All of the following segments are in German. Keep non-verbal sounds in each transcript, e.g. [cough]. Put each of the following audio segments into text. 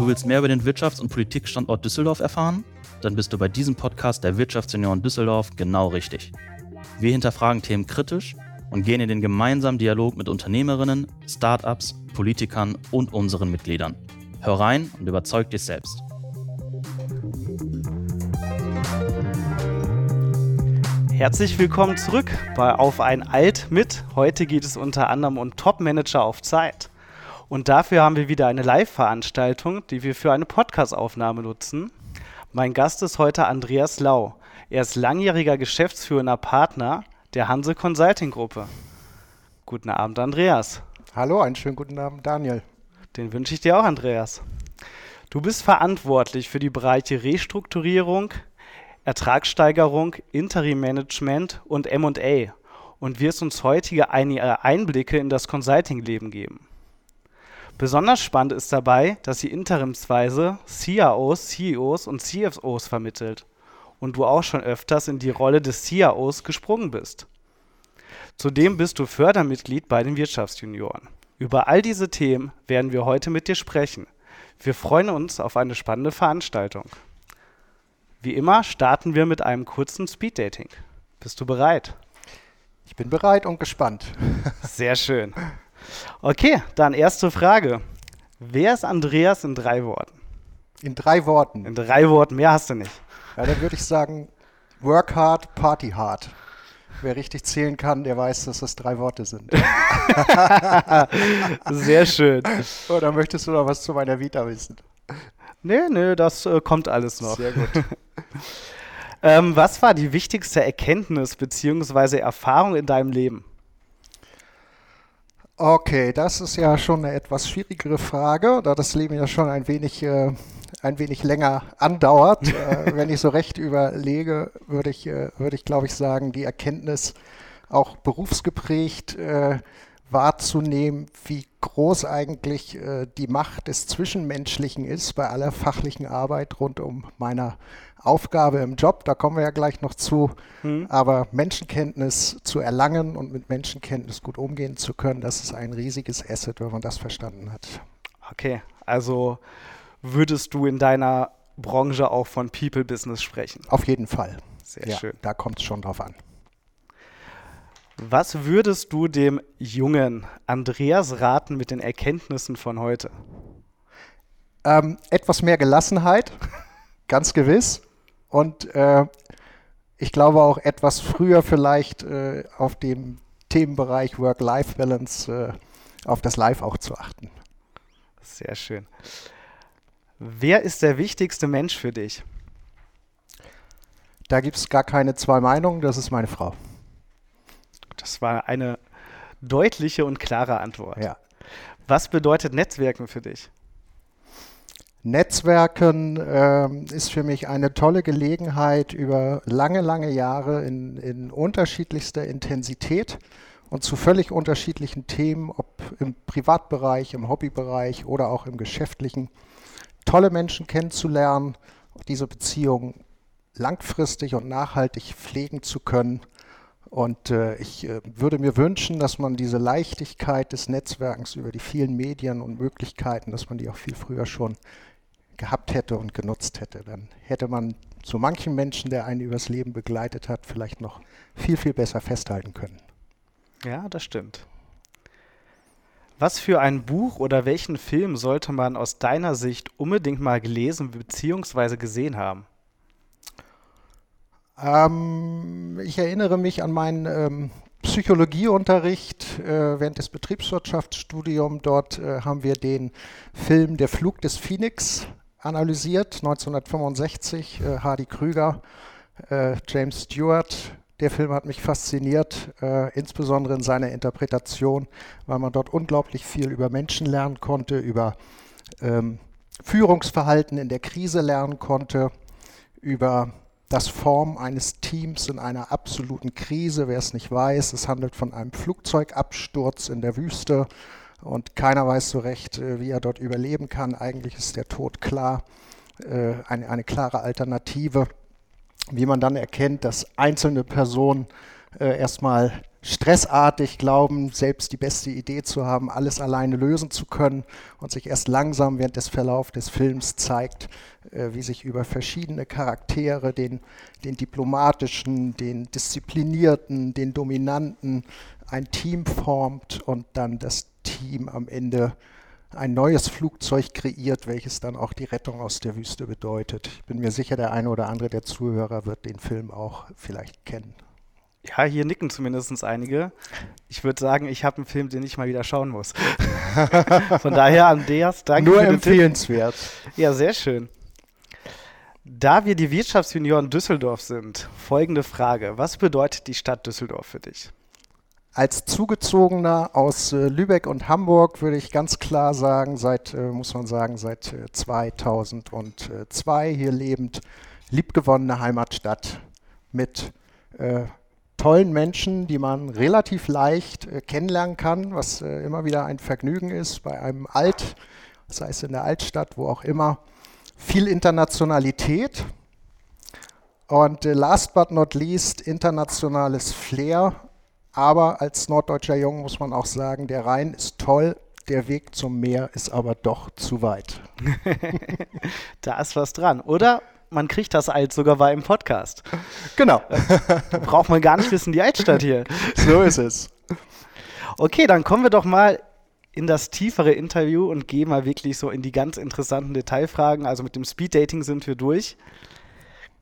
Du willst mehr über den Wirtschafts- und Politikstandort Düsseldorf erfahren? Dann bist du bei diesem Podcast der Wirtschaftsunion Düsseldorf genau richtig. Wir hinterfragen Themen kritisch und gehen in den gemeinsamen Dialog mit Unternehmerinnen, Startups, Politikern und unseren Mitgliedern. Hör rein und überzeug dich selbst. Herzlich willkommen zurück bei Auf ein Alt mit. Heute geht es unter anderem um Top-Manager auf Zeit. Und dafür haben wir wieder eine Live-Veranstaltung, die wir für eine Podcast-Aufnahme nutzen. Mein Gast ist heute Andreas Lau. Er ist langjähriger geschäftsführender Partner der Hanse Consulting Gruppe. Guten Abend, Andreas. Hallo, einen schönen guten Abend, Daniel. Den wünsche ich dir auch, Andreas. Du bist verantwortlich für die Bereiche Restrukturierung, Ertragssteigerung, Interim-Management und M&A und wirst uns heutige einige Einblicke in das Consulting-Leben geben. Besonders spannend ist dabei, dass sie interimsweise CIOs, CEOs und CFOs vermittelt und du auch schon öfters in die Rolle des CIOs gesprungen bist. Zudem bist du Fördermitglied bei den Wirtschaftsjunioren. Über all diese Themen werden wir heute mit dir sprechen. Wir freuen uns auf eine spannende Veranstaltung. Wie immer starten wir mit einem kurzen Speeddating. Bist du bereit? Ich bin bereit und gespannt. Sehr schön. Okay, dann erste Frage. Wer ist Andreas in drei Worten? In drei Worten. In drei Worten, mehr hast du nicht. Ja, dann würde ich sagen, work hard, party hard. Wer richtig zählen kann, der weiß, dass das drei Worte sind. [laughs] Sehr schön. Oder möchtest du noch was zu meiner Vita wissen? Nee, nee, das äh, kommt alles noch. Sehr gut. [laughs] ähm, was war die wichtigste Erkenntnis bzw. Erfahrung in deinem Leben? Okay, das ist ja schon eine etwas schwierigere Frage, da das Leben ja schon ein wenig, äh, ein wenig länger andauert. [laughs] äh, wenn ich so recht überlege, würde ich, äh, würde ich glaube ich sagen, die Erkenntnis auch berufsgeprägt äh, wahrzunehmen, wie groß eigentlich äh, die Macht des Zwischenmenschlichen ist bei aller fachlichen Arbeit rund um meiner Aufgabe im Job, da kommen wir ja gleich noch zu, mhm. aber Menschenkenntnis zu erlangen und mit Menschenkenntnis gut umgehen zu können, das ist ein riesiges Asset, wenn man das verstanden hat. Okay, also würdest du in deiner Branche auch von People Business sprechen? Auf jeden Fall. Sehr ja, schön. Da kommt es schon drauf an. Was würdest du dem jungen Andreas raten mit den Erkenntnissen von heute? Ähm, etwas mehr Gelassenheit, [laughs] ganz gewiss. Und äh, ich glaube auch etwas früher vielleicht äh, auf dem Themenbereich Work-Life-Balance äh, auf das Life auch zu achten. Sehr schön. Wer ist der wichtigste Mensch für dich? Da gibt es gar keine zwei Meinungen, das ist meine Frau. Das war eine deutliche und klare Antwort. Ja. Was bedeutet Netzwerken für dich? Netzwerken äh, ist für mich eine tolle Gelegenheit, über lange, lange Jahre in, in unterschiedlichster Intensität und zu völlig unterschiedlichen Themen, ob im Privatbereich, im Hobbybereich oder auch im geschäftlichen, tolle Menschen kennenzulernen, diese Beziehung langfristig und nachhaltig pflegen zu können. Und äh, ich äh, würde mir wünschen, dass man diese Leichtigkeit des Netzwerkens über die vielen Medien und Möglichkeiten, dass man die auch viel früher schon gehabt hätte und genutzt hätte. Dann hätte man zu manchen Menschen, der einen übers Leben begleitet hat, vielleicht noch viel, viel besser festhalten können. Ja, das stimmt. Was für ein Buch oder welchen Film sollte man aus deiner Sicht unbedingt mal gelesen bzw. gesehen haben? Ähm, ich erinnere mich an meinen ähm, Psychologieunterricht äh, während des Betriebswirtschaftsstudiums. Dort äh, haben wir den Film Der Flug des Phoenix analysiert, 1965, äh, Hardy Krüger, äh, James Stewart. Der Film hat mich fasziniert, äh, insbesondere in seiner Interpretation, weil man dort unglaublich viel über Menschen lernen konnte, über ähm, Führungsverhalten in der Krise lernen konnte, über das Form eines Teams in einer absoluten Krise. Wer es nicht weiß, es handelt von einem Flugzeugabsturz in der Wüste und keiner weiß so recht, äh, wie er dort überleben kann. Eigentlich ist der Tod klar, äh, eine, eine klare Alternative. Wie man dann erkennt, dass einzelne Personen äh, erstmal stressartig glauben, selbst die beste Idee zu haben, alles alleine lösen zu können und sich erst langsam während des Verlaufs des Films zeigt, äh, wie sich über verschiedene Charaktere, den, den diplomatischen, den disziplinierten, den dominanten, ein Team formt und dann das Team am Ende ein neues Flugzeug kreiert, welches dann auch die Rettung aus der Wüste bedeutet. Ich bin mir sicher, der eine oder andere der Zuhörer wird den Film auch vielleicht kennen. Ja, hier nicken zumindest einige. Ich würde sagen, ich habe einen Film, den ich mal wieder schauen muss. [laughs] Von daher, Andreas, danke. Nur empfehlenswert. Ja, sehr schön. Da wir die Wirtschaftsjunioren Düsseldorf sind, folgende Frage. Was bedeutet die Stadt Düsseldorf für dich? Als Zugezogener aus äh, Lübeck und Hamburg würde ich ganz klar sagen, seit, äh, muss man sagen, seit äh, 2002 hier lebend, liebgewonnene Heimatstadt mit äh, tollen Menschen, die man relativ leicht äh, kennenlernen kann, was äh, immer wieder ein Vergnügen ist bei einem Alt, sei es in der Altstadt, wo auch immer. Viel Internationalität und last but not least internationales Flair aber als norddeutscher Jung muss man auch sagen, der Rhein ist toll, der Weg zum Meer ist aber doch zu weit. [laughs] da ist was dran. Oder man kriegt das Alt sogar bei im Podcast. Genau. Braucht man gar nicht wissen, die Altstadt hier. [laughs] So ist es. Okay, dann kommen wir doch mal in das tiefere Interview und gehen mal wirklich so in die ganz interessanten Detailfragen. Also mit dem Speeddating sind wir durch.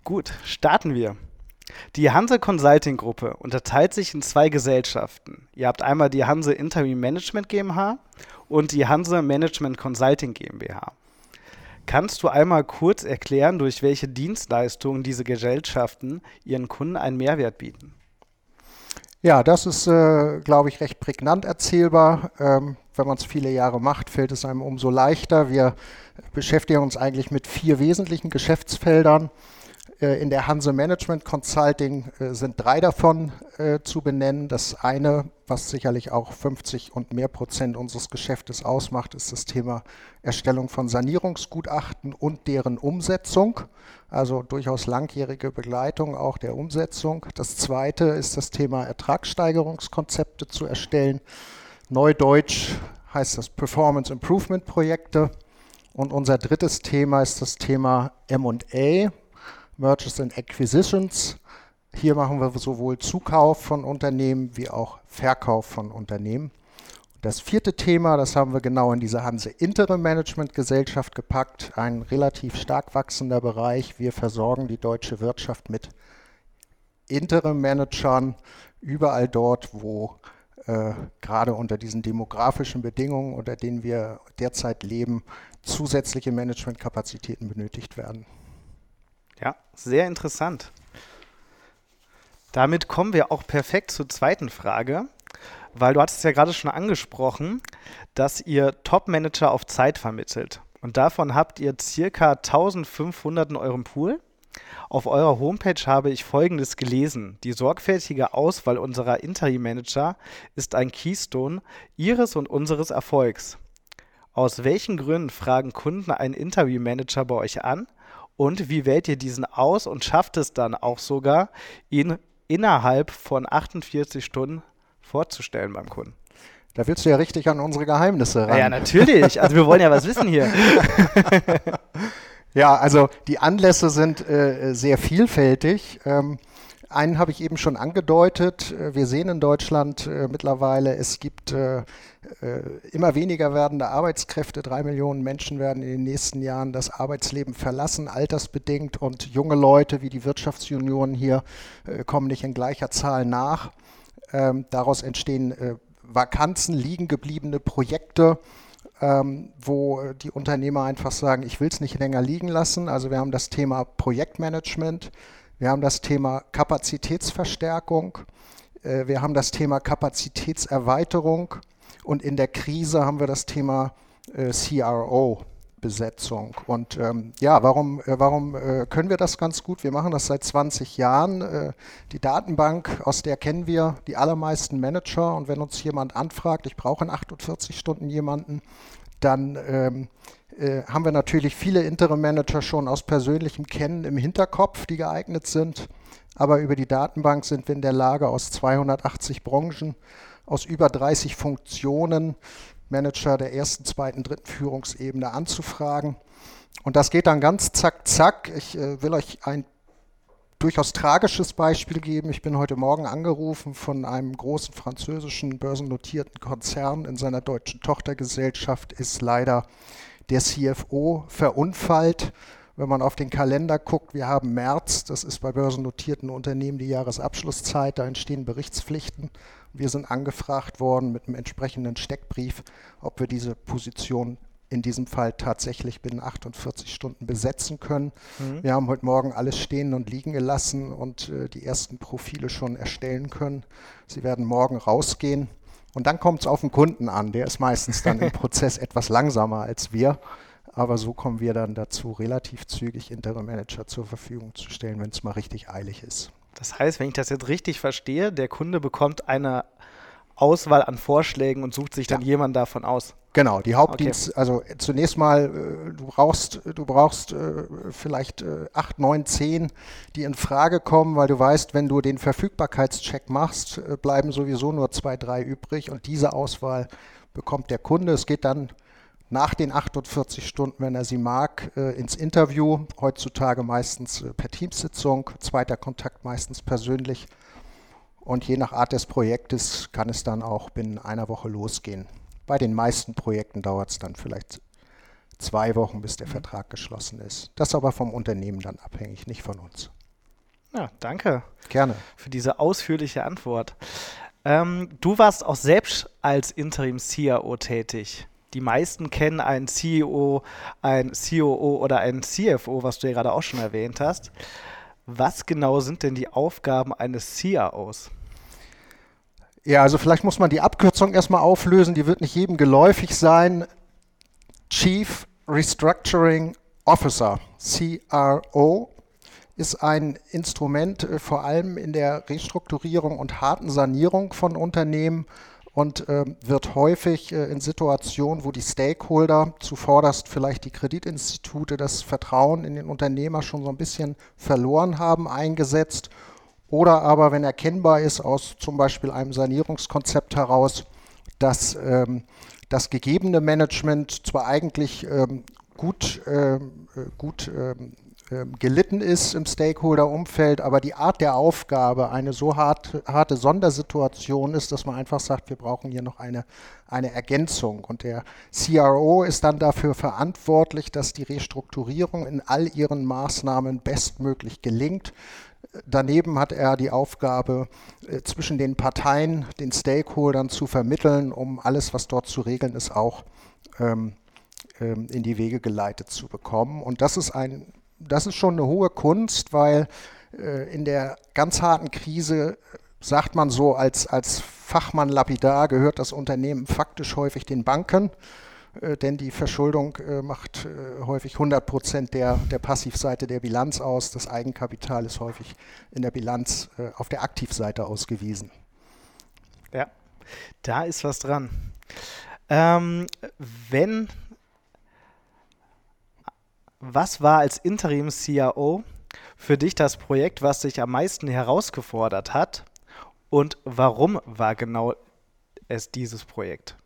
Gut, starten wir. Die Hanse Consulting Gruppe unterteilt sich in zwei Gesellschaften. Ihr habt einmal die Hanse Interim Management GmbH und die Hanse Management Consulting GmbH. Kannst du einmal kurz erklären, durch welche Dienstleistungen diese Gesellschaften ihren Kunden einen Mehrwert bieten? Ja, das ist, äh, glaube ich, recht prägnant erzählbar. Ähm, wenn man es viele Jahre macht, fällt es einem umso leichter. Wir beschäftigen uns eigentlich mit vier wesentlichen Geschäftsfeldern. Äh, in der Hanse Management Consulting äh, sind drei davon äh, zu benennen. Das eine, was sicherlich auch 50 und mehr Prozent unseres Geschäftes ausmacht, ist das Thema Erstellung von Sanierungsgutachten und deren Umsetzung. Also durchaus langjährige Begleitung auch der Umsetzung. Das zweite ist das Thema Ertragssteigerungskonzepte zu erstellen. Neudeutsch heißt das Performance Improvement Projekte. Und unser drittes Thema ist das Thema MA, Mergers and Acquisitions. Hier machen wir sowohl Zukauf von Unternehmen wie auch Verkauf von Unternehmen. Das vierte Thema, das haben wir genau in diese Hanse Interim Management Gesellschaft gepackt, ein relativ stark wachsender Bereich. Wir versorgen die deutsche Wirtschaft mit Interim Managern überall dort, wo äh, gerade unter diesen demografischen Bedingungen, unter denen wir derzeit leben, zusätzliche Managementkapazitäten benötigt werden. Ja, sehr interessant. Damit kommen wir auch perfekt zur zweiten Frage, weil du hattest ja gerade schon angesprochen, dass ihr Top-Manager auf Zeit vermittelt. Und davon habt ihr circa 1500 in eurem Pool. Auf eurer Homepage habe ich Folgendes gelesen. Die sorgfältige Auswahl unserer Interim-Manager ist ein Keystone Ihres und unseres Erfolgs. Aus welchen Gründen fragen Kunden einen Interview-Manager bei euch an und wie wählt ihr diesen aus und schafft es dann auch sogar, ihn innerhalb von 48 Stunden vorzustellen beim Kunden? Da willst du ja richtig an unsere Geheimnisse ran. Ja, natürlich. Also wir wollen ja was wissen hier. [laughs] ja, also die Anlässe sind äh, sehr vielfältig. Ähm, einen habe ich eben schon angedeutet. Äh, wir sehen in Deutschland äh, mittlerweile, es gibt äh, äh, immer weniger werdende Arbeitskräfte. Drei Millionen Menschen werden in den nächsten Jahren das Arbeitsleben verlassen, altersbedingt. Und junge Leute wie die Wirtschaftsjunioren hier äh, kommen nicht in gleicher Zahl nach. Ähm, daraus entstehen äh, Vakanzen, liegen gebliebene Projekte. Ähm, wo die Unternehmer einfach sagen, ich will es nicht länger liegen lassen. Also wir haben das Thema Projektmanagement, wir haben das Thema Kapazitätsverstärkung, äh, wir haben das Thema Kapazitätserweiterung und in der Krise haben wir das Thema äh, CRO. Besetzung. Und ähm, ja, warum, äh, warum äh, können wir das ganz gut? Wir machen das seit 20 Jahren. Äh, die Datenbank, aus der kennen wir die allermeisten Manager. Und wenn uns jemand anfragt, ich brauche in 48 Stunden jemanden, dann ähm, äh, haben wir natürlich viele Interim-Manager schon aus persönlichem Kennen im Hinterkopf, die geeignet sind. Aber über die Datenbank sind wir in der Lage, aus 280 Branchen, aus über 30 Funktionen Manager der ersten, zweiten, dritten Führungsebene anzufragen. Und das geht dann ganz zack, zack. Ich äh, will euch ein durchaus tragisches Beispiel geben. Ich bin heute Morgen angerufen von einem großen französischen börsennotierten Konzern. In seiner deutschen Tochtergesellschaft ist leider der CFO verunfallt. Wenn man auf den Kalender guckt, wir haben März, das ist bei börsennotierten Unternehmen die Jahresabschlusszeit, da entstehen Berichtspflichten. Wir sind angefragt worden mit einem entsprechenden Steckbrief, ob wir diese Position in diesem Fall tatsächlich binnen 48 Stunden besetzen können. Mhm. Wir haben heute Morgen alles stehen und liegen gelassen und äh, die ersten Profile schon erstellen können. Sie werden morgen rausgehen. Und dann kommt es auf den Kunden an. Der ist meistens dann im [laughs] Prozess etwas langsamer als wir. Aber so kommen wir dann dazu, relativ zügig Interim Manager zur Verfügung zu stellen, wenn es mal richtig eilig ist. Das heißt, wenn ich das jetzt richtig verstehe, der Kunde bekommt eine Auswahl an Vorschlägen und sucht sich dann ja. jemanden davon aus. Genau, die Hauptdienst, okay. also zunächst mal, äh, du brauchst, du brauchst äh, vielleicht äh, acht, neun, zehn, die in Frage kommen, weil du weißt, wenn du den Verfügbarkeitscheck machst, bleiben sowieso nur zwei, drei übrig und diese Auswahl bekommt der Kunde. Es geht dann nach den 48 Stunden, wenn er sie mag, ins Interview, heutzutage meistens per Teamsitzung, zweiter Kontakt meistens persönlich und je nach Art des Projektes kann es dann auch binnen einer Woche losgehen. Bei den meisten Projekten dauert es dann vielleicht zwei Wochen, bis der mhm. Vertrag geschlossen ist. Das ist aber vom Unternehmen dann abhängig, nicht von uns. Ja, danke. Gerne. Für diese ausführliche Antwort. Ähm, du warst auch selbst als Interim-CIO tätig. Die meisten kennen einen CEO, ein COO oder einen CFO, was du ja gerade auch schon erwähnt hast. Was genau sind denn die Aufgaben eines CIOs? Ja, also vielleicht muss man die Abkürzung erstmal auflösen, die wird nicht jedem geläufig sein. Chief Restructuring Officer, CRO, ist ein Instrument äh, vor allem in der Restrukturierung und harten Sanierung von Unternehmen und äh, wird häufig äh, in Situationen, wo die Stakeholder, zuvorderst vielleicht die Kreditinstitute, das Vertrauen in den Unternehmer schon so ein bisschen verloren haben, eingesetzt oder aber, wenn erkennbar ist aus zum Beispiel einem Sanierungskonzept heraus, dass ähm, das gegebene Management zwar eigentlich ähm, gut, ähm, äh, gut ähm, gelitten ist im Stakeholder-Umfeld, aber die Art der Aufgabe eine so hart, harte Sondersituation ist, dass man einfach sagt, wir brauchen hier noch eine, eine Ergänzung. Und der CRO ist dann dafür verantwortlich, dass die Restrukturierung in all ihren Maßnahmen bestmöglich gelingt. Daneben hat er die Aufgabe, äh, zwischen den Parteien, den Stakeholdern zu vermitteln, um alles, was dort zu regeln ist, auch ähm, ähm, in die Wege geleitet zu bekommen. Und das ist, ein, das ist schon eine hohe Kunst, weil äh, in der ganz harten Krise sagt man so, als, als Fachmann lapidar gehört das Unternehmen faktisch häufig den Banken. Äh, denn die Verschuldung äh, macht äh, häufig 100 Prozent der, der Passivseite der Bilanz aus. Das Eigenkapital ist häufig in der Bilanz auf der Aktivseite ausgewiesen. Ja, da ist was dran. Ähm, wenn, was war als Interim-CIO für dich das Projekt, was dich am meisten herausgefordert hat? Und warum war genau es dieses Projekt?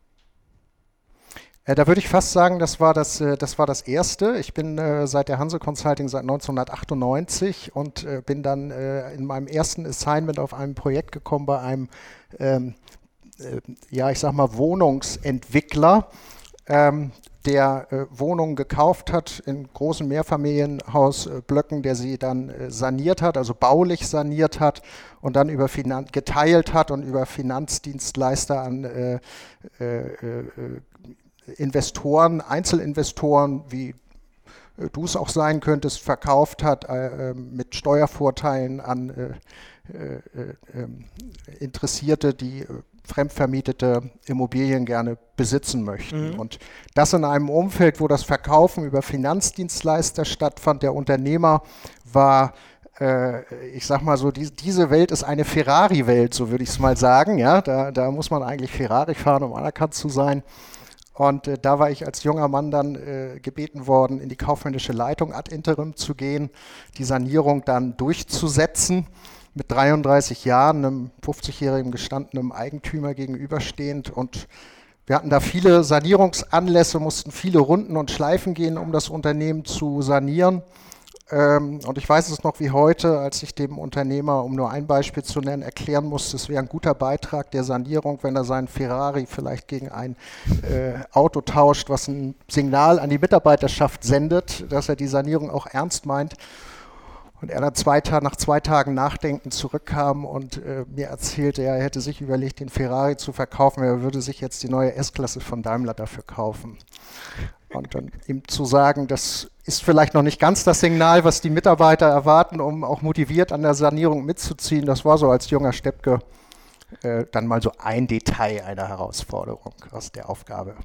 Äh, da würde ich fast sagen, das war das, äh, das war das erste. Ich bin äh, seit der Hanse Consulting seit 1998 und bin dann in meinem ersten Assignment auf einem Projekt gekommen bei einem, ähm, äh, ja, ich sag mal, Wohnungsentwickler, ähm, der Wohnungen gekauft hat in großen Mehrfamilienhausblöcken, der sie dann saniert hat, also baulich saniert hat und dann über Finan geteilt hat und über Finanzdienstleister an Investoren, Einzelinvestoren, wie äh, du es auch sein könntest, verkauft hat äh, ähm, mit Steuervorteilen an äh, äh, äh ähm, Interessierte, die äh, fremdvermietete Immobilien gerne besitzen möchten. Mhm. Und das in einem Umfeld, wo das Verkaufen über Finanzdienstleister stattfand. Der Unternehmer war ich sag mal so, die, diese Welt ist eine Ferrari-Welt, so würde ich es mal sagen. Ja, da, da muss man eigentlich Ferrari fahren, um anerkannt zu sein. Und äh, da war ich als junger Mann dann äh, gebeten worden, in die kaufmännische Leitung ad interim zu gehen, die Sanierung dann durchzusetzen mit 33 Jahren, einem 50-jährigen gestandenen Eigentümer gegenüberstehend. Und wir hatten da viele Sanierungsanlässe, mussten viele Runden und Schleifen gehen, um das Unternehmen zu sanieren. Ähm, und ich weiß es noch wie heute, als ich dem Unternehmer, um nur ein Beispiel zu nennen, erklären musste, es wäre ein guter Beitrag der Sanierung, wenn er seinen Ferrari vielleicht gegen ein äh, Auto tauscht, was ein Signal an die Mitarbeiterschaft sendet, dass er die Sanierung auch ernst meint. Und er dann zwei nach zwei Tagen Nachdenken zurückkam und äh, mir erzählte, er hätte sich überlegt, den Ferrari zu verkaufen, er würde sich jetzt die neue S-Klasse von Daimler dafür kaufen. Und dann ihm zu sagen, das ist vielleicht noch nicht ganz das Signal, was die Mitarbeiter erwarten, um auch motiviert an der Sanierung mitzuziehen. Das war so als junger Steppke äh, dann mal so ein Detail einer Herausforderung aus der Aufgabe.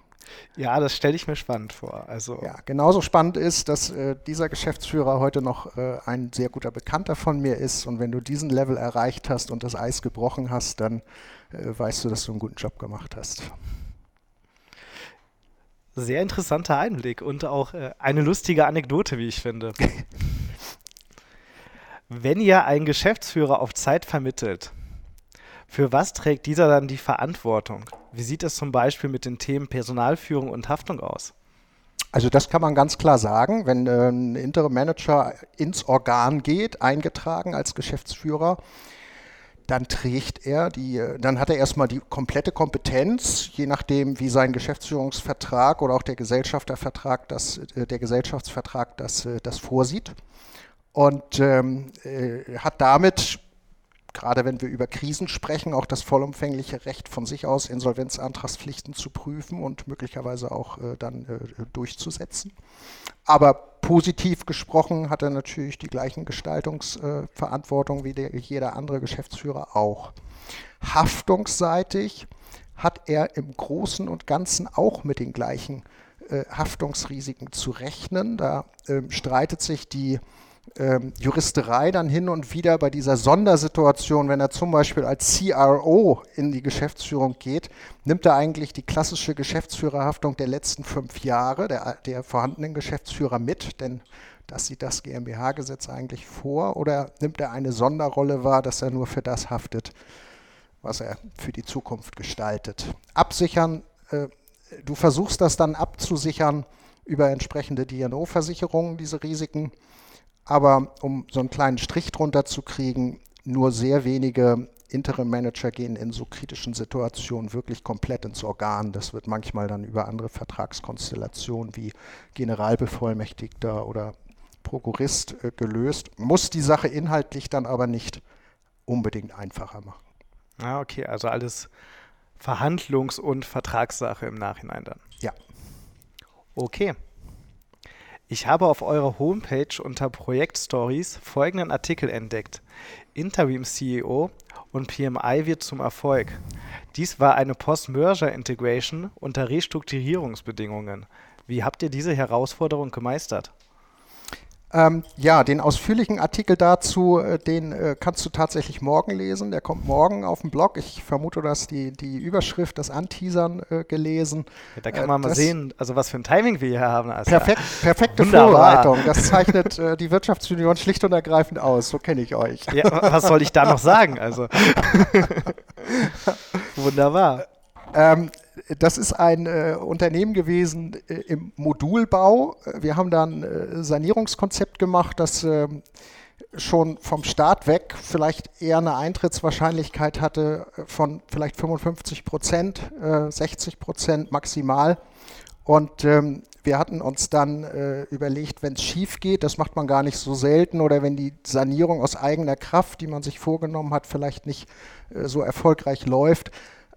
Ja, das stelle ich mir spannend vor. Also ja, genauso spannend ist, dass äh, dieser Geschäftsführer heute noch äh, ein sehr guter Bekannter von mir ist. Und wenn du diesen Level erreicht hast und das Eis gebrochen hast, dann äh, weißt du, dass du einen guten Job gemacht hast. Sehr interessanter Einblick und auch äh, eine lustige Anekdote, wie ich finde. [laughs] wenn ihr einen Geschäftsführer auf Zeit vermittelt, für was trägt dieser dann die Verantwortung? Wie sieht es zum Beispiel mit den Themen Personalführung und Haftung aus? Also das kann man ganz klar sagen, wenn äh, ein Interim Manager ins Organ geht, eingetragen als Geschäftsführer, dann trägt er die, äh, dann hat er erstmal die komplette Kompetenz, je nachdem, wie sein Geschäftsführungsvertrag oder auch der Gesellschaftervertrag, das, äh, der Gesellschaftsvertrag das, das vorsieht. Und ähm, äh, hat damit gerade wenn wir über Krisen sprechen, auch das vollumfängliche Recht von sich aus, Insolvenzantragspflichten zu prüfen und möglicherweise auch äh, dann äh, durchzusetzen. Aber positiv gesprochen hat er natürlich die gleichen Gestaltungsverantwortung äh, wie der, jeder andere Geschäftsführer auch. Haftungsseitig hat er im Großen und Ganzen auch mit den gleichen äh, Haftungsrisiken zu rechnen. Da ähm, streitet sich die ähm, Juristerei dann hin und wieder bei dieser Sondersituation, wenn er zum Beispiel als CRO in die Geschäftsführung geht, nimmt er eigentlich die klassische Geschäftsführerhaftung der letzten fünf Jahre der, der vorhandenen Geschäftsführer mit, denn das sieht das GmbH-Gesetz eigentlich vor, oder nimmt er eine Sonderrolle wahr, dass er nur für das haftet, was er für die Zukunft gestaltet. Absichern, äh, du versuchst das dann abzusichern über entsprechende DNO-Versicherungen, diese Risiken. Aber um so einen kleinen Strich drunter zu kriegen, nur sehr wenige Interim-Manager gehen in so kritischen Situationen wirklich komplett ins Organ. Das wird manchmal dann über andere Vertragskonstellationen wie Generalbevollmächtigter oder Prokurist äh, gelöst. Muss die Sache inhaltlich dann aber nicht unbedingt einfacher machen. Ah, okay, also alles Verhandlungs- und Vertragssache im Nachhinein dann. Ja. Okay. Ich habe auf eurer Homepage unter Projektstories folgenden Artikel entdeckt. Interim-CEO und PMI wird zum Erfolg. Dies war eine Post-Merger-Integration unter Restrukturierungsbedingungen. Wie habt ihr diese Herausforderung gemeistert? Ähm, ja, den ausführlichen Artikel dazu, äh, den äh, kannst du tatsächlich morgen lesen. Der kommt morgen auf dem Blog. Ich vermute, du hast die, die Überschrift, das Anteasern äh, gelesen. Ja, da kann äh, man mal sehen, also was für ein Timing wir hier haben. Also perfekt, perfekte Wunderbar. Vorbereitung. Das zeichnet äh, die Wirtschaftsunion schlicht und ergreifend aus. So kenne ich euch. Ja, was soll ich da noch sagen? Also [laughs] wunderbar. Ähm, das ist ein äh, Unternehmen gewesen äh, im Modulbau. Wir haben da ein äh, Sanierungskonzept gemacht, das ähm, schon vom Start weg vielleicht eher eine Eintrittswahrscheinlichkeit hatte von vielleicht 55 Prozent, 60 äh, Prozent maximal. Und ähm, wir hatten uns dann äh, überlegt, wenn es schief geht, das macht man gar nicht so selten, oder wenn die Sanierung aus eigener Kraft, die man sich vorgenommen hat, vielleicht nicht äh, so erfolgreich läuft,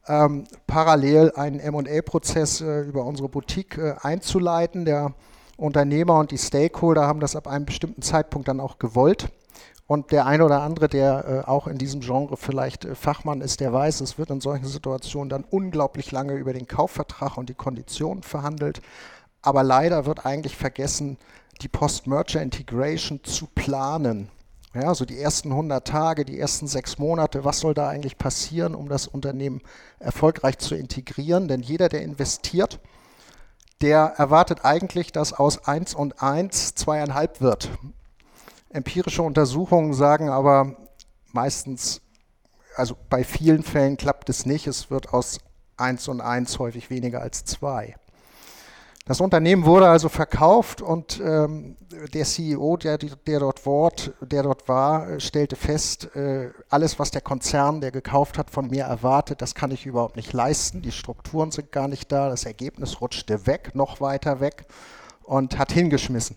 ähm, parallel einen MA-Prozess äh, über unsere Boutique äh, einzuleiten. Der Unternehmer und die Stakeholder haben das ab einem bestimmten Zeitpunkt dann auch gewollt. Und der eine oder andere, der äh, auch in diesem Genre vielleicht äh, Fachmann ist, der weiß, es wird in solchen Situationen dann unglaublich lange über den Kaufvertrag und die Konditionen verhandelt. Aber leider wird eigentlich vergessen, die Post-Merger Integration zu planen. Ja, so die ersten 100 Tage, die ersten sechs Monate, was soll da eigentlich passieren, um das Unternehmen erfolgreich zu integrieren? Denn jeder, der investiert, der erwartet eigentlich, dass aus 1 und 1 zweieinhalb wird. Empirische Untersuchungen sagen aber meistens, also bei vielen Fällen klappt es nicht. Es wird aus 1 und 1 häufig weniger als 2. Das Unternehmen wurde also verkauft und ähm, der CEO, der, der, dort Wort, der dort war, stellte fest, äh, alles, was der Konzern, der gekauft hat, von mir erwartet, das kann ich überhaupt nicht leisten. Die Strukturen sind gar nicht da. Das Ergebnis rutschte weg, noch weiter weg und hat hingeschmissen.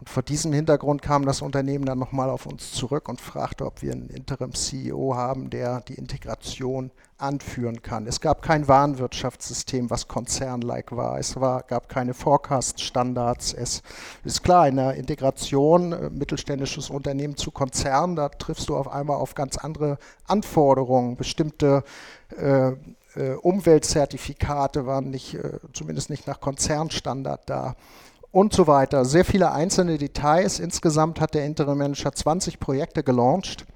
Und vor diesem Hintergrund kam das Unternehmen dann nochmal auf uns zurück und fragte, ob wir einen Interim-CEO haben, der die Integration anführen kann. Es gab kein Warenwirtschaftssystem, was konzernlike war. Es war, gab keine Forecast-Standards. Es ist klar, in der Integration äh, mittelständisches Unternehmen zu Konzern, da triffst du auf einmal auf ganz andere Anforderungen. Bestimmte äh, äh, Umweltzertifikate waren nicht, äh, zumindest nicht nach Konzernstandard da und so weiter. Sehr viele einzelne Details. Insgesamt hat der Interim Manager 20 Projekte gelauncht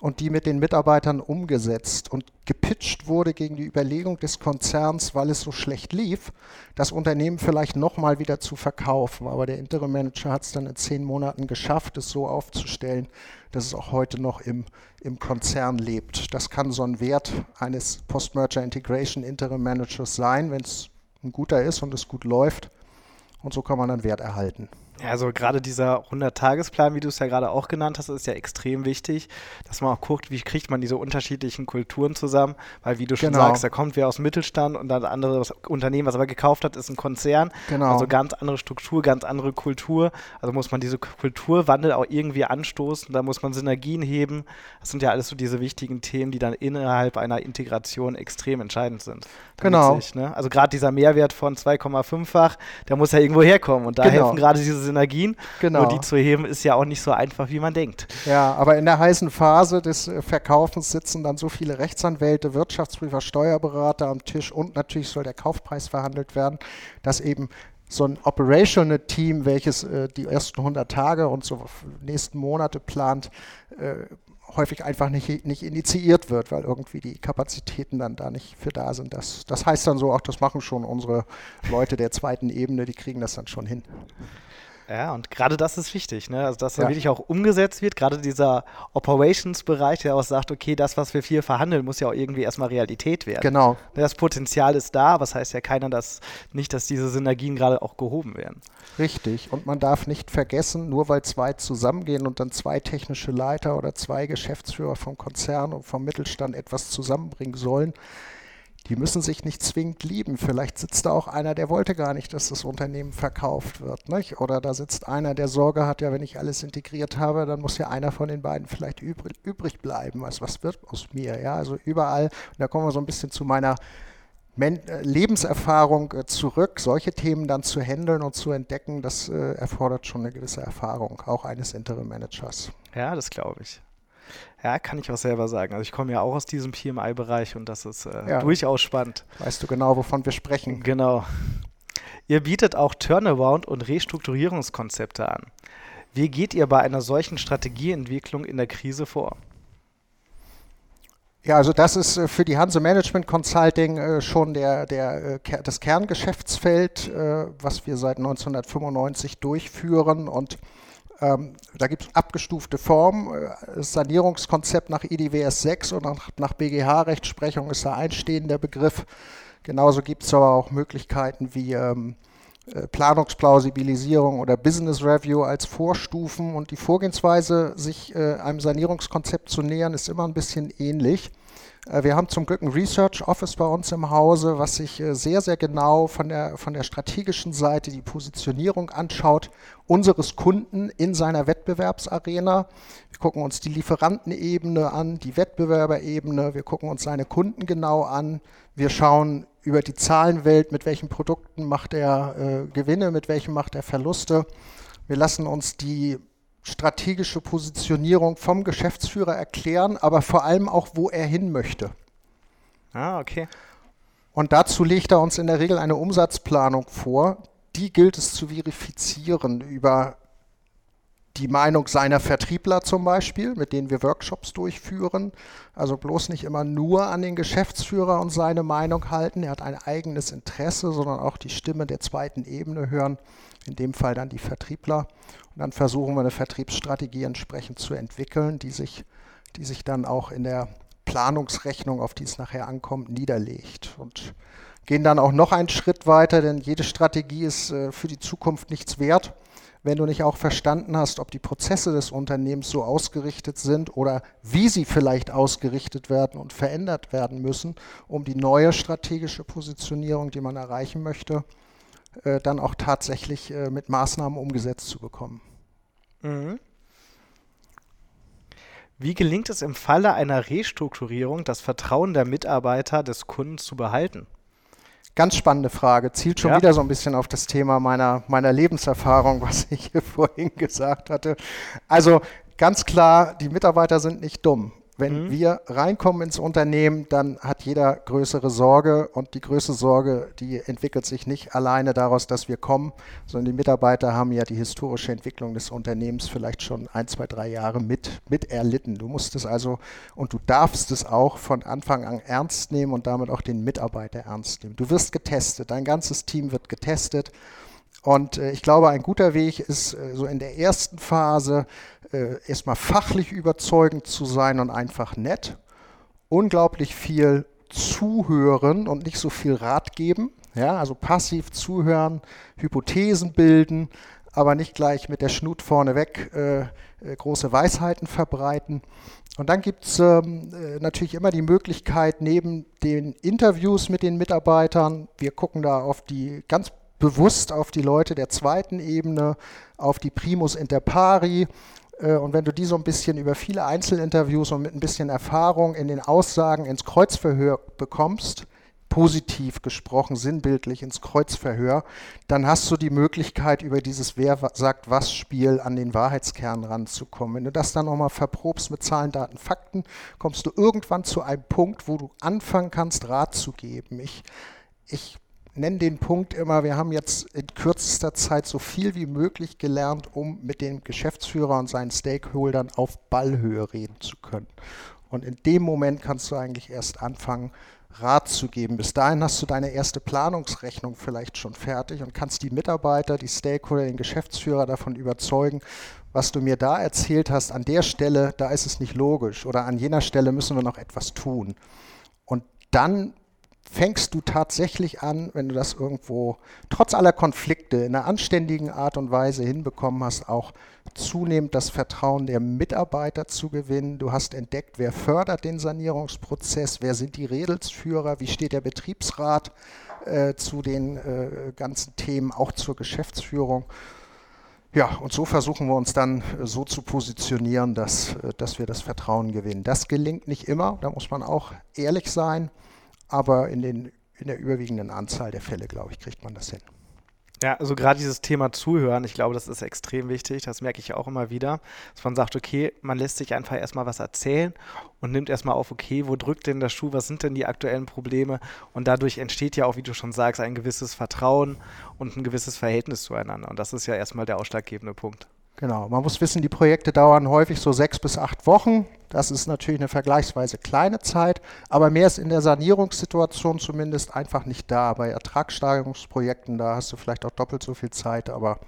und die mit den Mitarbeitern umgesetzt. Und gepitcht wurde gegen die Überlegung des Konzerns, weil es so schlecht lief, das Unternehmen vielleicht nochmal wieder zu verkaufen. Aber der Interim Manager hat es dann in zehn Monaten geschafft, es so aufzustellen, dass es auch heute noch im, im Konzern lebt. Das kann so ein Wert eines Post-Merger Integration Interim Managers sein, wenn es ein guter ist und es gut läuft und so kann man dann Wert erhalten. Ja, also gerade dieser 100-Tagesplan, wie du es ja gerade auch genannt hast, ist ja extrem wichtig, dass man auch guckt, wie kriegt man diese unterschiedlichen Kulturen zusammen, weil wie du schon genau. sagst, da kommt wer aus dem Mittelstand und dann andere Unternehmen, was aber gekauft hat, ist ein Konzern. Genau. Also ganz andere Struktur, ganz andere Kultur. Also muss man diese Kulturwandel auch irgendwie anstoßen, da muss man Synergien heben. Das sind ja alles so diese wichtigen Themen, die dann innerhalb einer Integration extrem entscheidend sind. Genau. Sich, ne? Also gerade dieser Mehrwert von 2,5-fach, der muss ja irgendwo herkommen und da genau. helfen gerade diese Synergien. Genau. Nur die zu heben ist ja auch nicht so einfach, wie man denkt. Ja, aber in der heißen Phase des äh, Verkaufens sitzen dann so viele Rechtsanwälte, Wirtschaftsprüfer, Steuerberater am Tisch und natürlich soll der Kaufpreis verhandelt werden, dass eben so ein Operational Team, welches äh, die ersten 100 Tage und so nächsten Monate plant, äh, häufig einfach nicht, nicht initiiert wird, weil irgendwie die Kapazitäten dann da nicht für da sind. Das, das heißt dann so, auch das machen schon unsere Leute der zweiten Ebene, die kriegen das dann schon hin. Ja, und gerade das ist wichtig, ne? Also, dass da ja. wirklich auch umgesetzt wird, gerade dieser Operations-Bereich, der auch sagt, okay, das, was wir hier verhandeln, muss ja auch irgendwie erstmal Realität werden. Genau. Das Potenzial ist da, aber das heißt ja keiner, dass nicht, dass diese Synergien gerade auch gehoben werden. Richtig. Und man darf nicht vergessen, nur weil zwei zusammengehen und dann zwei technische Leiter oder zwei Geschäftsführer vom Konzern und vom Mittelstand etwas zusammenbringen sollen, die müssen sich nicht zwingend lieben. Vielleicht sitzt da auch einer, der wollte gar nicht, dass das Unternehmen verkauft wird. Nicht? Oder da sitzt einer, der Sorge hat, ja, wenn ich alles integriert habe, dann muss ja einer von den beiden vielleicht übrig, übrig bleiben. Also was wird aus mir? Ja, also überall, und da kommen wir so ein bisschen zu meiner Men äh, Lebenserfahrung äh, zurück, solche Themen dann zu handeln und zu entdecken, das äh, erfordert schon eine gewisse Erfahrung, auch eines Interim Managers. Ja, das glaube ich. Ja, kann ich auch selber sagen. Also ich komme ja auch aus diesem PMI-Bereich und das ist äh, ja. durchaus spannend. Weißt du genau, wovon wir sprechen? Genau. Ihr bietet auch Turnaround- und Restrukturierungskonzepte an. Wie geht ihr bei einer solchen Strategieentwicklung in der Krise vor? Ja, also das ist äh, für die Hanse Management Consulting äh, schon der, der, das Kerngeschäftsfeld, was wir seit 1995 durchführen und ähm, da gibt es abgestufte Formen. Äh, das Sanierungskonzept nach IDWS 6 und nach, nach BGH-Rechtsprechung ist der einstehende Begriff. Genauso gibt es aber auch Möglichkeiten wie ähm, äh, Planungsplausibilisierung oder Business Review als Vorstufen. Und die Vorgehensweise, sich äh, einem Sanierungskonzept zu nähern, ist immer ein bisschen ähnlich. Äh, wir haben zum Glück ein Research Office bei uns im Hause, was sich äh, sehr, sehr genau von der, von der strategischen Seite die Positionierung anschaut unseres Kunden in seiner Wettbewerbsarena. Wir gucken uns die Lieferantenebene an, die Wettbewerberebene, wir gucken uns seine Kunden genau an. Wir schauen über die Zahlenwelt, mit welchen Produkten macht er äh, Gewinne, mit welchen macht er Verluste. Wir lassen uns die strategische Positionierung vom Geschäftsführer erklären, aber vor allem auch, wo er hin möchte. Ah, okay. Und dazu legt er uns in der Regel eine Umsatzplanung vor. Die gilt es zu verifizieren über die Meinung seiner Vertriebler zum Beispiel, mit denen wir Workshops durchführen. Also bloß nicht immer nur an den Geschäftsführer und seine Meinung halten. Er hat ein eigenes Interesse, sondern auch die Stimme der zweiten Ebene hören. In dem Fall dann die Vertriebler. Und dann versuchen wir eine Vertriebsstrategie entsprechend zu entwickeln, die sich, die sich dann auch in der Planungsrechnung, auf die es nachher ankommt, niederlegt. Und gehen dann auch noch einen Schritt weiter, denn jede Strategie ist äh, für die Zukunft nichts wert wenn du nicht auch verstanden hast, ob die Prozesse des Unternehmens so ausgerichtet sind oder wie sie vielleicht ausgerichtet werden und verändert werden müssen, um die neue strategische Positionierung, die man erreichen möchte, äh, dann auch tatsächlich äh, mit Maßnahmen umgesetzt zu bekommen. Mhm. Wie gelingt es im Falle einer Restrukturierung, das Vertrauen der Mitarbeiter des Kunden zu behalten? Ganz spannende Frage. Zielt schon ja. wieder so ein bisschen auf das Thema meiner, meiner Lebenserfahrung, [laughs] was ich hier vorhin gesagt hatte. Also ganz klar, die Mitarbeiter sind nicht dumm. Wenn mhm. wir reinkommen ins Unternehmen, dann hat jeder größere Sorge und die größte Sorge, die entwickelt sich nicht alleine daraus, dass wir kommen, sondern die Mitarbeiter haben ja die historische Entwicklung des Unternehmens vielleicht schon ein, zwei, drei Jahre mit, mit erlitten. Du musst es also und du darfst es auch von Anfang an ernst nehmen und damit auch den Mitarbeiter ernst nehmen. Du wirst getestet, dein ganzes Team wird getestet. Und äh, ich glaube, ein guter Weg ist äh, so in der ersten Phase äh, erstmal fachlich überzeugend zu sein und einfach nett, unglaublich viel zuhören und nicht so viel Rat geben. Ja, also passiv zuhören, Hypothesen bilden, aber nicht gleich mit der Schnut vorneweg äh, äh, große Weisheiten verbreiten. Und dann gibt es ähm, äh, natürlich immer die Möglichkeit, neben den Interviews mit den Mitarbeitern, wir gucken da auf die ganz bewusst auf die Leute der zweiten Ebene, auf die Primus inter pari, und wenn du die so ein bisschen über viele Einzelinterviews und mit ein bisschen Erfahrung in den Aussagen ins Kreuzverhör bekommst, positiv gesprochen, sinnbildlich ins Kreuzverhör, dann hast du die Möglichkeit, über dieses Wer sagt was Spiel an den Wahrheitskern ranzukommen. Wenn du das dann nochmal verprobst mit Zahlen, Daten, Fakten, kommst du irgendwann zu einem Punkt, wo du anfangen kannst, Rat zu geben. Ich, ich nenne den Punkt immer, wir haben jetzt in kürzester Zeit so viel wie möglich gelernt, um mit dem Geschäftsführer und seinen Stakeholdern auf Ballhöhe reden zu können. Und in dem Moment kannst du eigentlich erst anfangen, Rat zu geben. Bis dahin hast du deine erste Planungsrechnung vielleicht schon fertig und kannst die Mitarbeiter, die Stakeholder, den Geschäftsführer davon überzeugen, was du mir da erzählt hast, an der Stelle, da ist es nicht logisch oder an jener Stelle müssen wir noch etwas tun. Und dann fängst du tatsächlich an, wenn du das irgendwo trotz aller Konflikte in einer anständigen Art und Weise hinbekommen hast, auch zunehmend das Vertrauen der Mitarbeiter zu gewinnen. Du hast entdeckt, wer fördert den Sanierungsprozess, wer sind die Redelsführer, wie steht der Betriebsrat äh, zu den äh, ganzen Themen, auch zur Geschäftsführung. Ja, und so versuchen wir uns dann äh, so zu positionieren, dass, äh, dass wir das Vertrauen gewinnen. Das gelingt nicht immer, da muss man auch ehrlich sein aber in, den, in der überwiegenden Anzahl der Fälle, glaube ich, kriegt man das hin. Ja, also gerade dieses Thema Zuhören, ich glaube, das ist extrem wichtig. Das merke ich auch immer wieder, dass man sagt, okay, man lässt sich einfach erstmal was erzählen und nimmt erstmal auf, okay, wo drückt denn der Schuh, was sind denn die aktuellen Probleme? Und dadurch entsteht ja auch, wie du schon sagst, ein gewisses Vertrauen und ein gewisses Verhältnis zueinander. Und das ist ja erstmal der ausschlaggebende Punkt. Genau, man muss wissen, die Projekte dauern häufig so sechs bis acht Wochen. Das ist natürlich eine vergleichsweise kleine Zeit, aber mehr ist in der Sanierungssituation zumindest einfach nicht da. Bei Ertragssteigerungsprojekten, da hast du vielleicht auch doppelt so viel Zeit, aber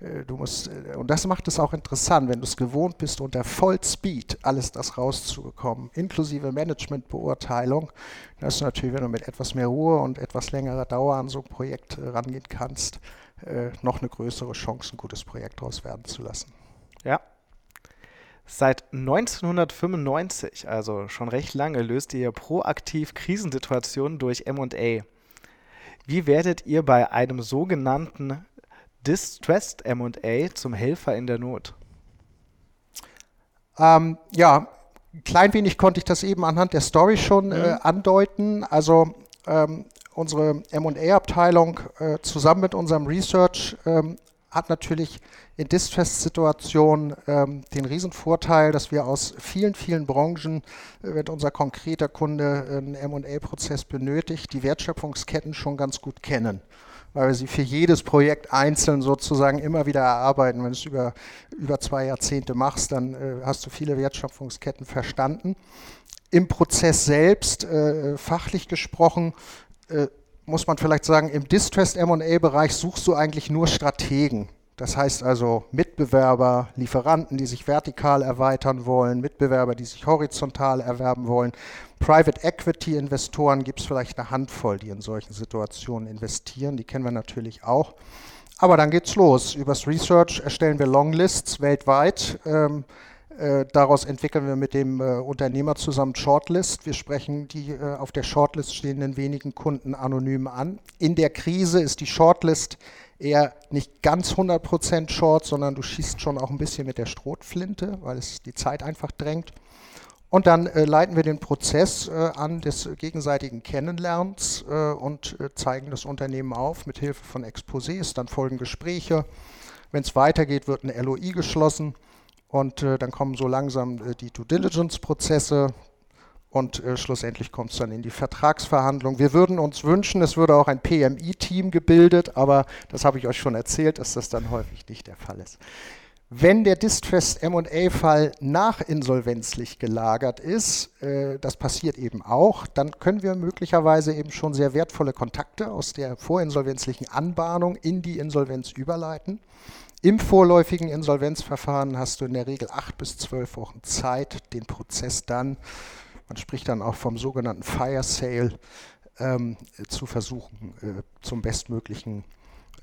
äh, du musst, äh, und das macht es auch interessant, wenn du es gewohnt bist, unter Vollspeed alles das rauszubekommen, inklusive Managementbeurteilung. Das ist natürlich, wenn du mit etwas mehr Ruhe und etwas längerer Dauer an so ein Projekt äh, rangehen kannst, äh, noch eine größere Chance, ein gutes Projekt daraus werden zu lassen. Ja. Seit 1995, also schon recht lange, löst ihr proaktiv Krisensituationen durch MA. Wie werdet ihr bei einem sogenannten Distressed MA zum Helfer in der Not? Ähm, ja, ein klein wenig konnte ich das eben anhand der Story schon äh, mhm. andeuten. Also ähm, unsere MA-Abteilung äh, zusammen mit unserem Research ähm, hat natürlich in Distress-Situationen ähm, den Riesenvorteil, dass wir aus vielen, vielen Branchen, äh, wenn unser konkreter Kunde einen M&A-Prozess benötigt, die Wertschöpfungsketten schon ganz gut kennen weil wir sie für jedes Projekt einzeln sozusagen immer wieder erarbeiten. Wenn du es über, über zwei Jahrzehnte machst, dann äh, hast du viele Wertschöpfungsketten verstanden. Im Prozess selbst, äh, fachlich gesprochen, äh, muss man vielleicht sagen, im Distressed MA-Bereich suchst du eigentlich nur Strategen. Das heißt also Mitbewerber, Lieferanten, die sich vertikal erweitern wollen, Mitbewerber, die sich horizontal erwerben wollen. Private Equity Investoren gibt es vielleicht eine Handvoll, die in solchen Situationen investieren. Die kennen wir natürlich auch. Aber dann geht's los. Übers Research erstellen wir Longlists weltweit. Ähm, äh, daraus entwickeln wir mit dem äh, Unternehmer zusammen Shortlist. Wir sprechen die äh, auf der Shortlist stehenden wenigen Kunden anonym an. In der Krise ist die Shortlist eher nicht ganz 100% Short, sondern du schießt schon auch ein bisschen mit der Strohflinte, weil es die Zeit einfach drängt. Und dann äh, leiten wir den Prozess äh, an des gegenseitigen Kennenlernens und zeigen das Unternehmen auf mit Hilfe von Exposés. Dann folgen Gespräche. Wenn es weitergeht, wird ein LOI geschlossen und äh, dann kommen so langsam äh, die Due Diligence-Prozesse und schlussendlich kommt es dann in die Vertragsverhandlung. Wir würden uns wünschen, es würde auch ein PMI-Team gebildet, aber das habe ich euch schon erzählt, dass das dann häufig nicht der Fall ist. Wenn der Distressed M&A-Fall nachinsolvenzlich gelagert ist, äh, das passiert eben auch, dann können wir möglicherweise eben schon sehr wertvolle Kontakte aus der vorinsolvenzlichen Anbahnung in die Insolvenz überleiten. Im vorläufigen Insolvenzverfahren hast du in der Regel acht bis zwölf Wochen Zeit, den Prozess dann, man spricht dann auch vom sogenannten Fire Sale, ähm, zu versuchen, äh, zum bestmöglichen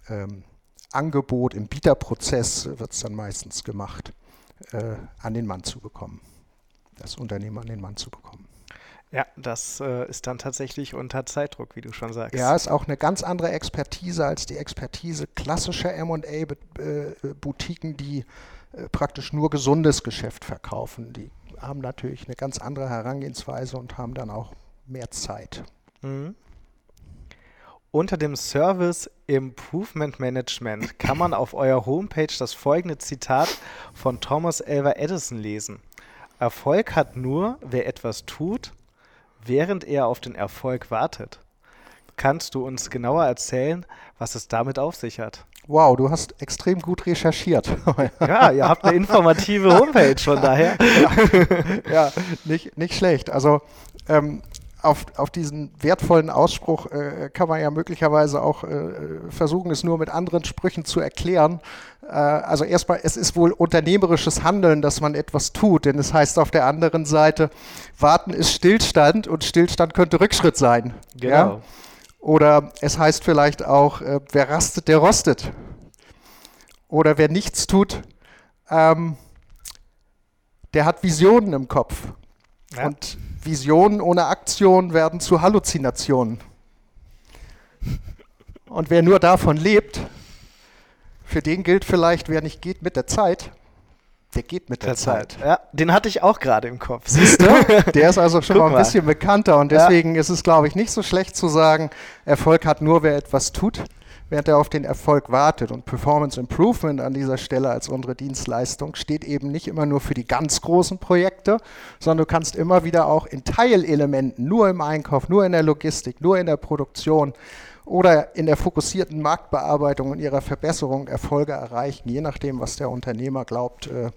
ähm, Angebot im Bieterprozess wird es dann meistens gemacht, äh, an den Mann zu bekommen. Das Unternehmen an den Mann zu bekommen. Ja, das äh, ist dann tatsächlich unter Zeitdruck, wie du schon sagst. Ja, ist auch eine ganz andere Expertise als die Expertise klassischer MA-Boutiquen, die äh, praktisch nur gesundes Geschäft verkaufen. Die haben natürlich eine ganz andere Herangehensweise und haben dann auch mehr Zeit. Mhm. Unter dem Service Improvement Management kann man auf eurer Homepage das folgende Zitat von Thomas Elver Edison lesen. Erfolg hat nur, wer etwas tut, während er auf den Erfolg wartet. Kannst du uns genauer erzählen, was es damit auf sich hat? Wow, du hast extrem gut recherchiert. [laughs] ja, ihr habt eine informative Homepage, von daher. ja, [laughs] ja nicht, nicht schlecht. Also ähm, auf, auf diesen wertvollen Ausspruch äh, kann man ja möglicherweise auch äh, versuchen, es nur mit anderen Sprüchen zu erklären. Äh, also erstmal, es ist wohl unternehmerisches Handeln, dass man etwas tut, denn es heißt auf der anderen Seite, warten ist Stillstand und Stillstand könnte Rückschritt sein. Genau. Ja? Oder es heißt vielleicht auch, äh, wer rastet, der rostet. Oder wer nichts tut, ähm, der hat Visionen im Kopf. Ja. Und Visionen ohne Aktion werden zu Halluzinationen. Und wer nur davon lebt, für den gilt vielleicht, wer nicht geht mit der Zeit, der geht mit der, der Zeit. Zeit. Ja, den hatte ich auch gerade im Kopf. Siehst du? [laughs] Der ist also schon mal ein bisschen bekannter und deswegen ja. ist es, glaube ich, nicht so schlecht zu sagen, Erfolg hat nur, wer etwas tut während er auf den Erfolg wartet. Und Performance Improvement an dieser Stelle als unsere Dienstleistung steht eben nicht immer nur für die ganz großen Projekte, sondern du kannst immer wieder auch in Teilelementen, nur im Einkauf, nur in der Logistik, nur in der Produktion oder in der fokussierten Marktbearbeitung und ihrer Verbesserung Erfolge erreichen, je nachdem, was der Unternehmer glaubt, äh,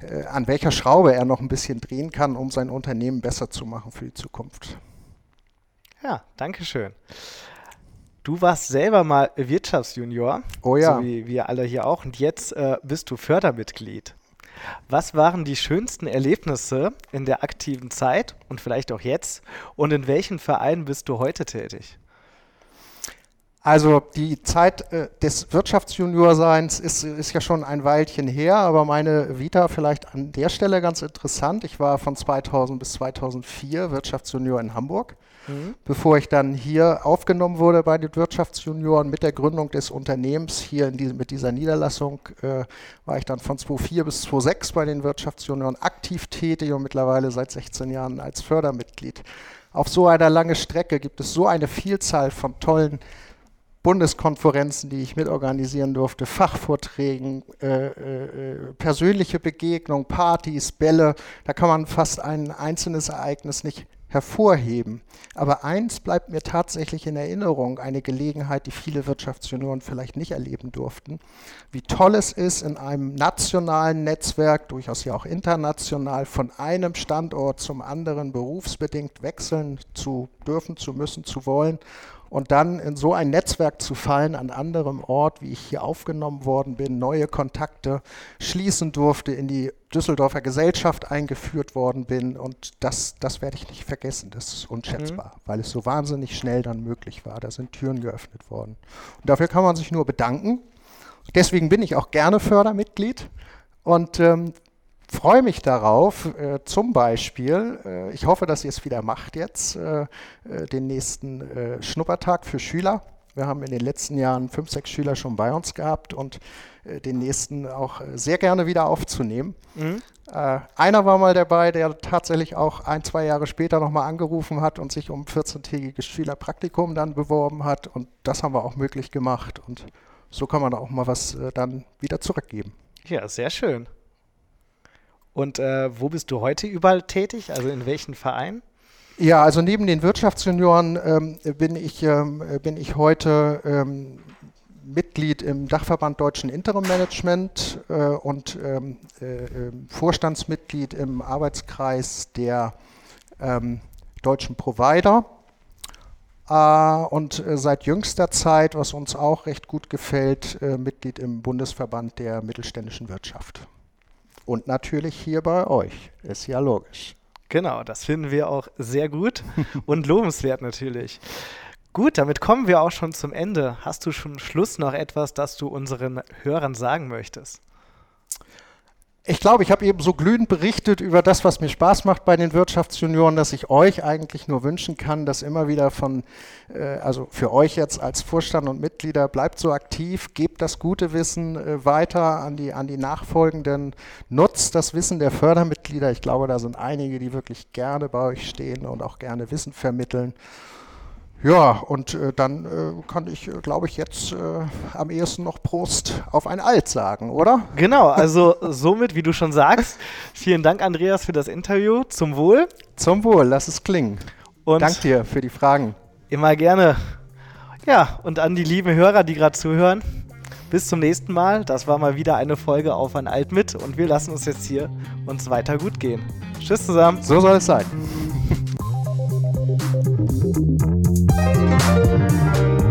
äh, an welcher Schraube er noch ein bisschen drehen kann, um sein Unternehmen besser zu machen für die Zukunft. Ja, danke schön. Du warst selber mal Wirtschaftsjunior, oh ja. so wie wir alle hier auch, und jetzt äh, bist du Fördermitglied. Was waren die schönsten Erlebnisse in der aktiven Zeit und vielleicht auch jetzt? Und in welchen Vereinen bist du heute tätig? Also die Zeit äh, des Wirtschaftsjuniorseins ist, ist ja schon ein Weilchen her, aber meine Vita vielleicht an der Stelle ganz interessant. Ich war von 2000 bis 2004 Wirtschaftsjunior in Hamburg Mhm. Bevor ich dann hier aufgenommen wurde bei den Wirtschaftsjunioren mit der Gründung des Unternehmens, hier die, mit dieser Niederlassung, äh, war ich dann von 2004 bis 2006 bei den Wirtschaftsjunioren aktiv tätig und mittlerweile seit 16 Jahren als Fördermitglied. Auf so einer langen Strecke gibt es so eine Vielzahl von tollen Bundeskonferenzen, die ich mitorganisieren durfte, Fachvorträgen, äh, äh, persönliche Begegnungen, Partys, Bälle. Da kann man fast ein einzelnes Ereignis nicht hervorheben. Aber eins bleibt mir tatsächlich in Erinnerung, eine Gelegenheit, die viele Wirtschaftsjunioren vielleicht nicht erleben durften, wie toll es ist, in einem nationalen Netzwerk, durchaus ja auch international, von einem Standort zum anderen berufsbedingt wechseln zu dürfen, zu müssen, zu wollen und dann in so ein Netzwerk zu fallen an anderem Ort, wie ich hier aufgenommen worden bin, neue Kontakte schließen durfte, in die Düsseldorfer Gesellschaft eingeführt worden bin und das, das werde ich nicht vergessen, das ist unschätzbar, mhm. weil es so wahnsinnig schnell dann möglich war, da sind Türen geöffnet worden. Und dafür kann man sich nur bedanken. Deswegen bin ich auch gerne Fördermitglied und ähm, freue mich darauf, äh, zum Beispiel, äh, ich hoffe, dass ihr es wieder macht jetzt, äh, äh den nächsten äh, Schnuppertag für Schüler. Wir haben in den letzten Jahren fünf, sechs Schüler schon bei uns gehabt und äh, den nächsten auch sehr gerne wieder aufzunehmen. Mhm. einer war mal dabei, der tatsächlich auch ein, zwei Jahre später nochmal angerufen hat und sich um 14-tägiges Schülerpraktikum dann beworben hat und das haben wir auch möglich gemacht und so kann man auch mal was dann wieder zurückgeben. Ja, sehr schön. Und äh, wo bist du heute überall tätig? Also in welchen Vereinen? Ja, also neben den Wirtschaftsjunioren ähm, bin, ich, ähm, bin ich heute ähm, Mitglied im Dachverband Deutschen Interim Management äh, und ähm, äh, ähm, Vorstandsmitglied im Arbeitskreis der ähm, deutschen Provider. Äh, und äh, seit jüngster Zeit, was uns auch recht gut gefällt, äh, Mitglied im Bundesverband der mittelständischen Wirtschaft. Und natürlich hier bei euch. Ist ja logisch. Genau, das finden wir auch sehr gut und lobenswert natürlich. Gut, damit kommen wir auch schon zum Ende. Hast du schon Schluss noch etwas, das du unseren Hörern sagen möchtest? Ich glaube, ich habe eben so glühend berichtet über das, was mir Spaß macht bei den Wirtschaftsjunioren, dass ich euch eigentlich nur wünschen kann, dass immer wieder von, äh, also für euch jetzt als Vorstand und Mitglieder, bleibt so aktiv, gebt das gute Wissen äh, weiter an die, an die Nachfolgenden, nutzt das Wissen der Fördermitglieder. Ich glaube, da sind einige, die wirklich gerne bei euch stehen und auch gerne Wissen vermitteln. Ja, und äh, dann äh, kann ich, äh, glaube ich, jetzt äh, am ehesten noch Prost auf ein Alt sagen, oder? Genau, also [laughs] somit, wie du schon sagst, vielen Dank, Andreas, für das Interview. Zum Wohl. Zum Wohl, lass es klingen. Und Dank dir für die Fragen. Immer gerne. Ja, und an die lieben Hörer, die gerade zuhören, bis zum nächsten Mal. Das war mal wieder eine Folge auf ein Alt mit und wir lassen uns jetzt hier uns weiter gut gehen. Tschüss zusammen. So soll es sein. [laughs] Música